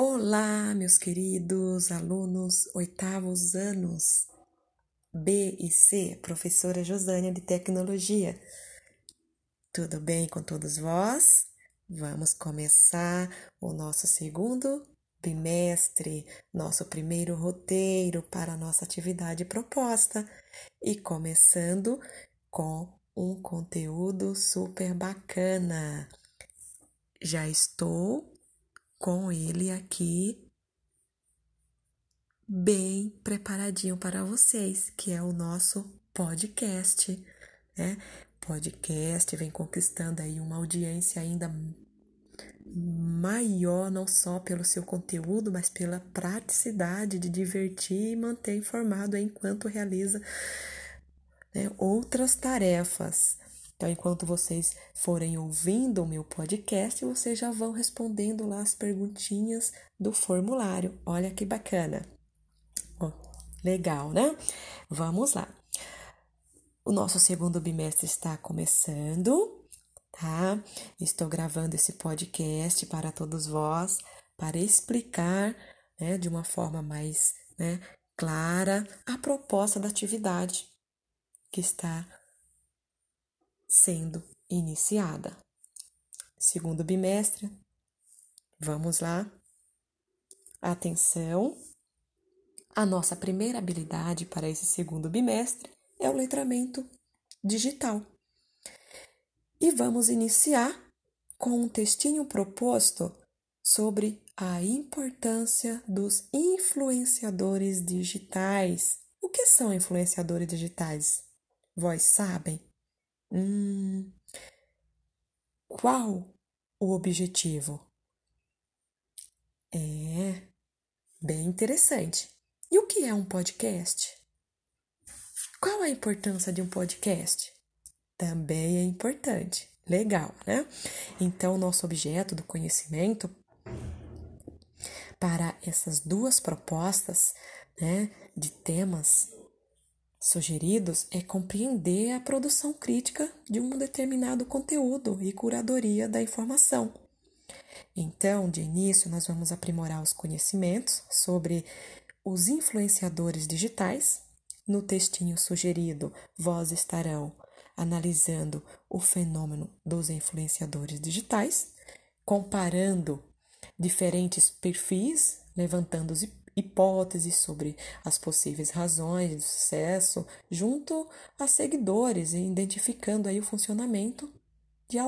Olá, meus queridos alunos oitavos anos B e C, professora Josânia de Tecnologia. Tudo bem com todos vós? Vamos começar o nosso segundo bimestre, nosso primeiro roteiro para a nossa atividade proposta e começando com um conteúdo super bacana. Já estou com ele aqui bem preparadinho para vocês, que é o nosso podcast, né? Podcast vem conquistando aí uma audiência ainda maior, não só pelo seu conteúdo, mas pela praticidade de divertir e manter informado enquanto realiza né, outras tarefas. Então, enquanto vocês forem ouvindo o meu podcast, vocês já vão respondendo lá as perguntinhas do formulário. Olha que bacana. Legal, né? Vamos lá. O nosso segundo bimestre está começando, tá? Estou gravando esse podcast para todos vós, para explicar, né, de uma forma mais, né, clara a proposta da atividade que está sendo iniciada. Segundo bimestre, vamos lá. Atenção! A nossa primeira habilidade para esse segundo bimestre é o letramento digital. E vamos iniciar com um textinho proposto sobre a importância dos influenciadores digitais. O que são influenciadores digitais? Vós sabem? Hum, qual o objetivo? É bem interessante. E o que é um podcast? Qual a importância de um podcast? Também é importante. Legal, né? Então, nosso objeto do conhecimento para essas duas propostas, né, de temas sugeridos é compreender a produção crítica de um determinado conteúdo e curadoria da informação. Então, de início, nós vamos aprimorar os conhecimentos sobre os influenciadores digitais. No textinho sugerido, vós estarão analisando o fenômeno dos influenciadores digitais, comparando diferentes perfis, levantando hipóteses sobre as possíveis razões do sucesso junto a seguidores e identificando aí o funcionamento de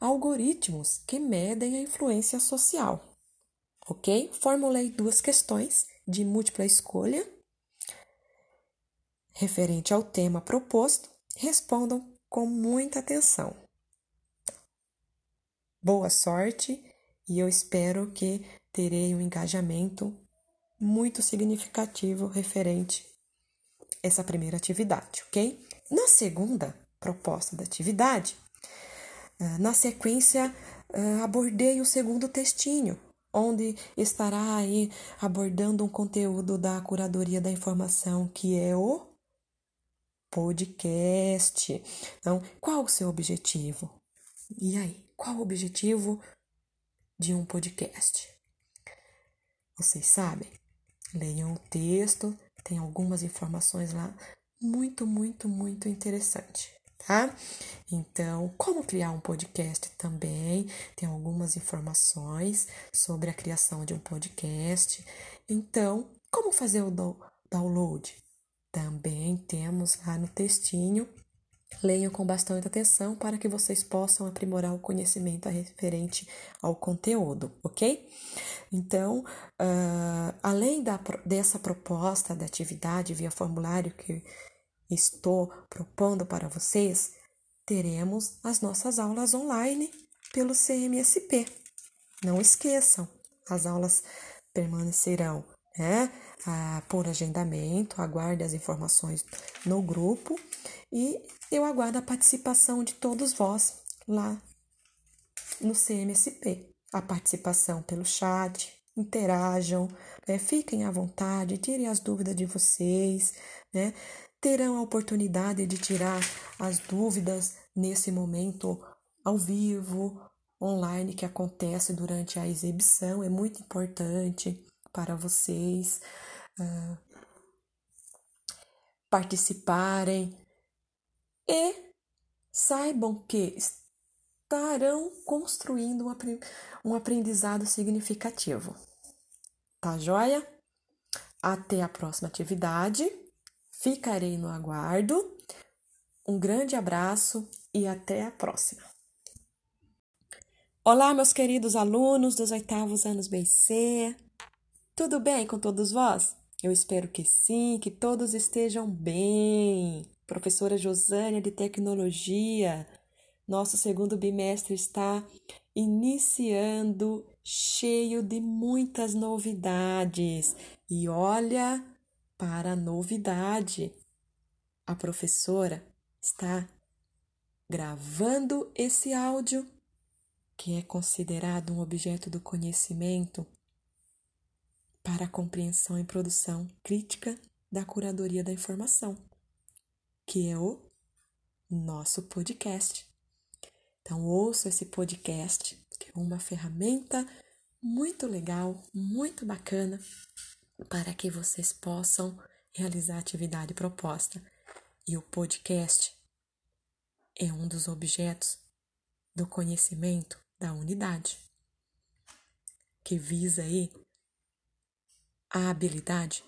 algoritmos que medem a influência social. Ok? Formulei duas questões de múltipla escolha referente ao tema proposto. Respondam com muita atenção. Boa sorte e eu espero que terei um engajamento muito significativo referente a essa primeira atividade, ok? Na segunda proposta da atividade, ah, na sequência, ah, abordei o segundo textinho, onde estará aí abordando um conteúdo da curadoria da informação, que é o podcast. Então, qual o seu objetivo? E aí, qual o objetivo de um podcast? Vocês sabem? Leiam o texto, tem algumas informações lá muito, muito, muito interessante, tá? Então, como criar um podcast também, tem algumas informações sobre a criação de um podcast. Então, como fazer o download? Também temos lá no textinho Leiam com bastante atenção para que vocês possam aprimorar o conhecimento referente ao conteúdo, ok? Então, uh, além da, dessa proposta de atividade via formulário que estou propondo para vocês, teremos as nossas aulas online pelo CMSP. Não esqueçam, as aulas permanecerão né, ah, por agendamento, aguarde as informações no grupo e eu aguardo a participação de todos vós lá no CMSP. A participação pelo chat, interajam, né? fiquem à vontade, tirem as dúvidas de vocês, né? terão a oportunidade de tirar as dúvidas nesse momento ao vivo, online que acontece durante a exibição é muito importante para vocês uh, participarem e saibam que estarão construindo um aprendizado significativo. Tá joia? Até a próxima atividade. Ficarei no aguardo. Um grande abraço e até a próxima. Olá, meus queridos alunos dos oitavos anos BC. Tudo bem com todos vós? Eu espero que sim, que todos estejam bem. Professora Josânia de Tecnologia, nosso segundo bimestre está iniciando cheio de muitas novidades. E olha para a novidade. A professora está gravando esse áudio, que é considerado um objeto do conhecimento, para a compreensão e produção crítica da curadoria da informação, que é o nosso podcast. Então, ouça esse podcast, que é uma ferramenta muito legal, muito bacana, para que vocês possam realizar a atividade proposta. E o podcast é um dos objetos do conhecimento da unidade, que visa aí a habilidade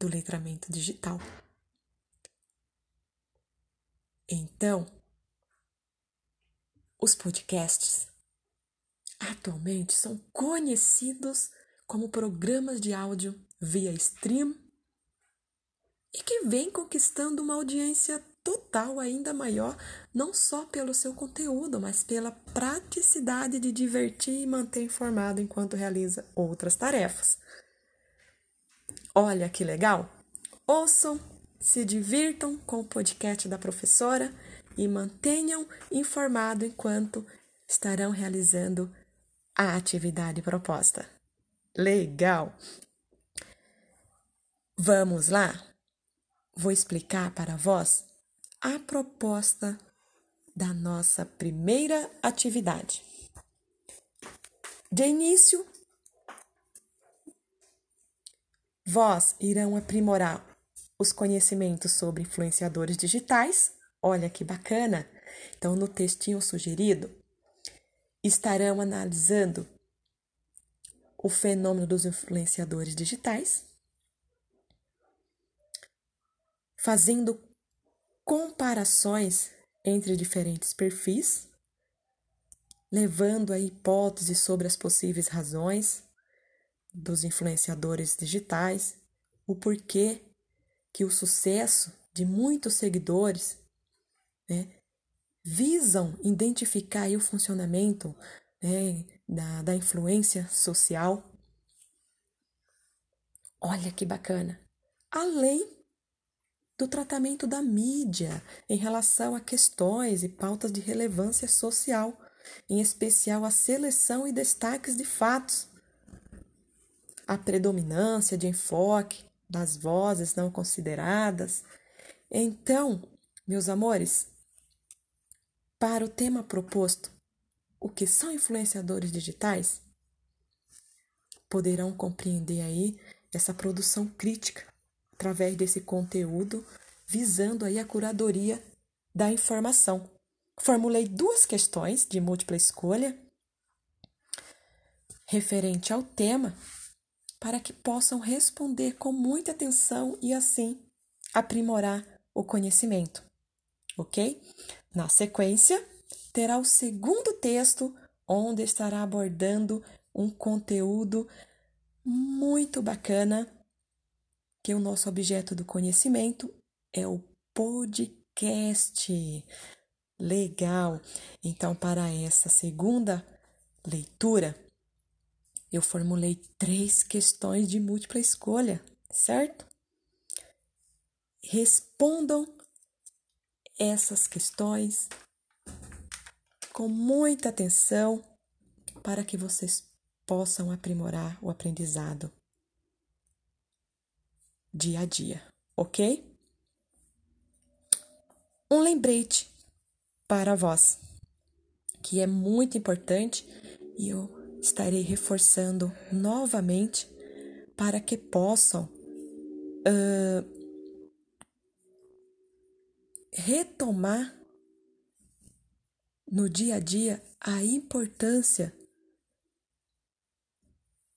do letramento digital. Então, os podcasts atualmente são conhecidos como programas de áudio via stream e que vem conquistando uma audiência total ainda maior, não só pelo seu conteúdo, mas pela praticidade de divertir e manter informado enquanto realiza outras tarefas. Olha que legal! Ouçam, se divirtam com o podcast da professora e mantenham informado enquanto estarão realizando a atividade proposta. Legal! Vamos lá? Vou explicar para vós a proposta da nossa primeira atividade. De início, vós irão aprimorar os conhecimentos sobre influenciadores digitais. Olha que bacana! Então, no textinho sugerido, estarão analisando o fenômeno dos influenciadores digitais, fazendo comparações entre diferentes perfis, levando a hipóteses sobre as possíveis razões dos influenciadores digitais, o porquê que o sucesso de muitos seguidores né, visam identificar o funcionamento né, da, da influência social. Olha que bacana! Além do tratamento da mídia em relação a questões e pautas de relevância social, em especial a seleção e destaques de fatos, a predominância de enfoque das vozes não consideradas. Então, meus amores, para o tema proposto, o que são influenciadores digitais? Poderão compreender aí essa produção crítica através desse conteúdo, visando aí a curadoria da informação. Formulei duas questões de múltipla escolha referente ao tema para que possam responder com muita atenção e assim aprimorar o conhecimento. OK? Na sequência, terá o segundo texto, onde estará abordando um conteúdo muito bacana, que o nosso objeto do conhecimento é o podcast. Legal! Então, para essa segunda leitura, eu formulei três questões de múltipla escolha, certo? Respondam essas questões com muita atenção para que vocês possam aprimorar o aprendizado dia a dia, ok? Um lembrete para vós. que é muito importante e eu estarei reforçando novamente para que possam uh, retomar no dia a dia a importância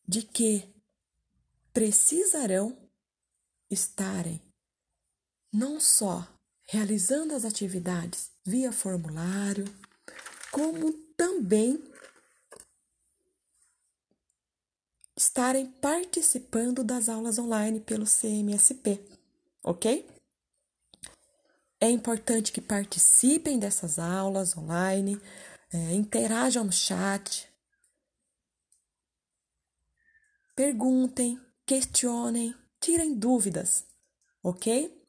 de que precisarão estarem não só realizando as atividades via formulário, como também estarem participando das aulas online pelo CMSP, ok? É importante que participem dessas aulas online, é, interajam no chat, perguntem, questionem, tirem dúvidas, ok?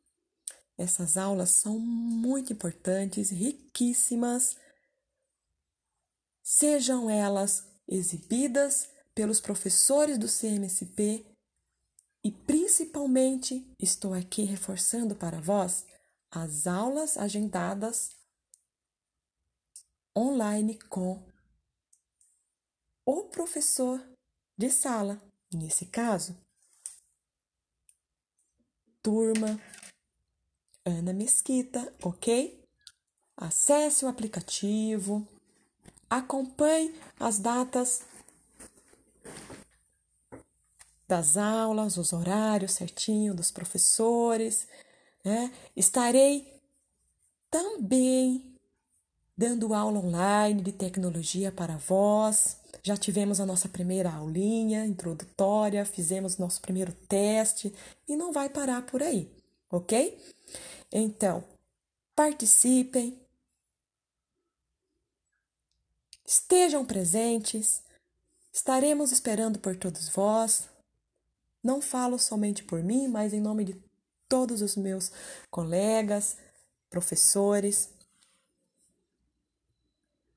Essas aulas são muito importantes, riquíssimas, sejam elas exibidas pelos professores do CMSP e principalmente estou aqui reforçando para vós as aulas agendadas online com o professor de sala, nesse caso, turma Ana Mesquita, ok? Acesse o aplicativo, acompanhe as datas das aulas, os horários certinho dos professores né? Estarei também dando aula online de tecnologia para vós. Já tivemos a nossa primeira aulinha introdutória, fizemos nosso primeiro teste e não vai parar por aí, ok? Então, participem, estejam presentes, estaremos esperando por todos vós. Não falo somente por mim, mas em nome de todos os meus colegas, professores.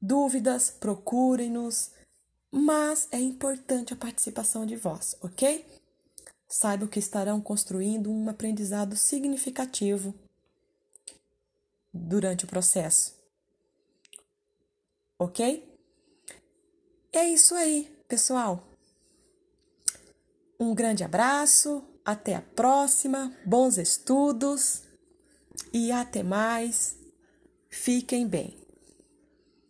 Dúvidas, procurem-nos, mas é importante a participação de vós, ok? Saibam que estarão construindo um aprendizado significativo durante o processo. Ok? É isso aí, pessoal. Um grande abraço até a próxima, bons estudos e até mais. Fiquem bem.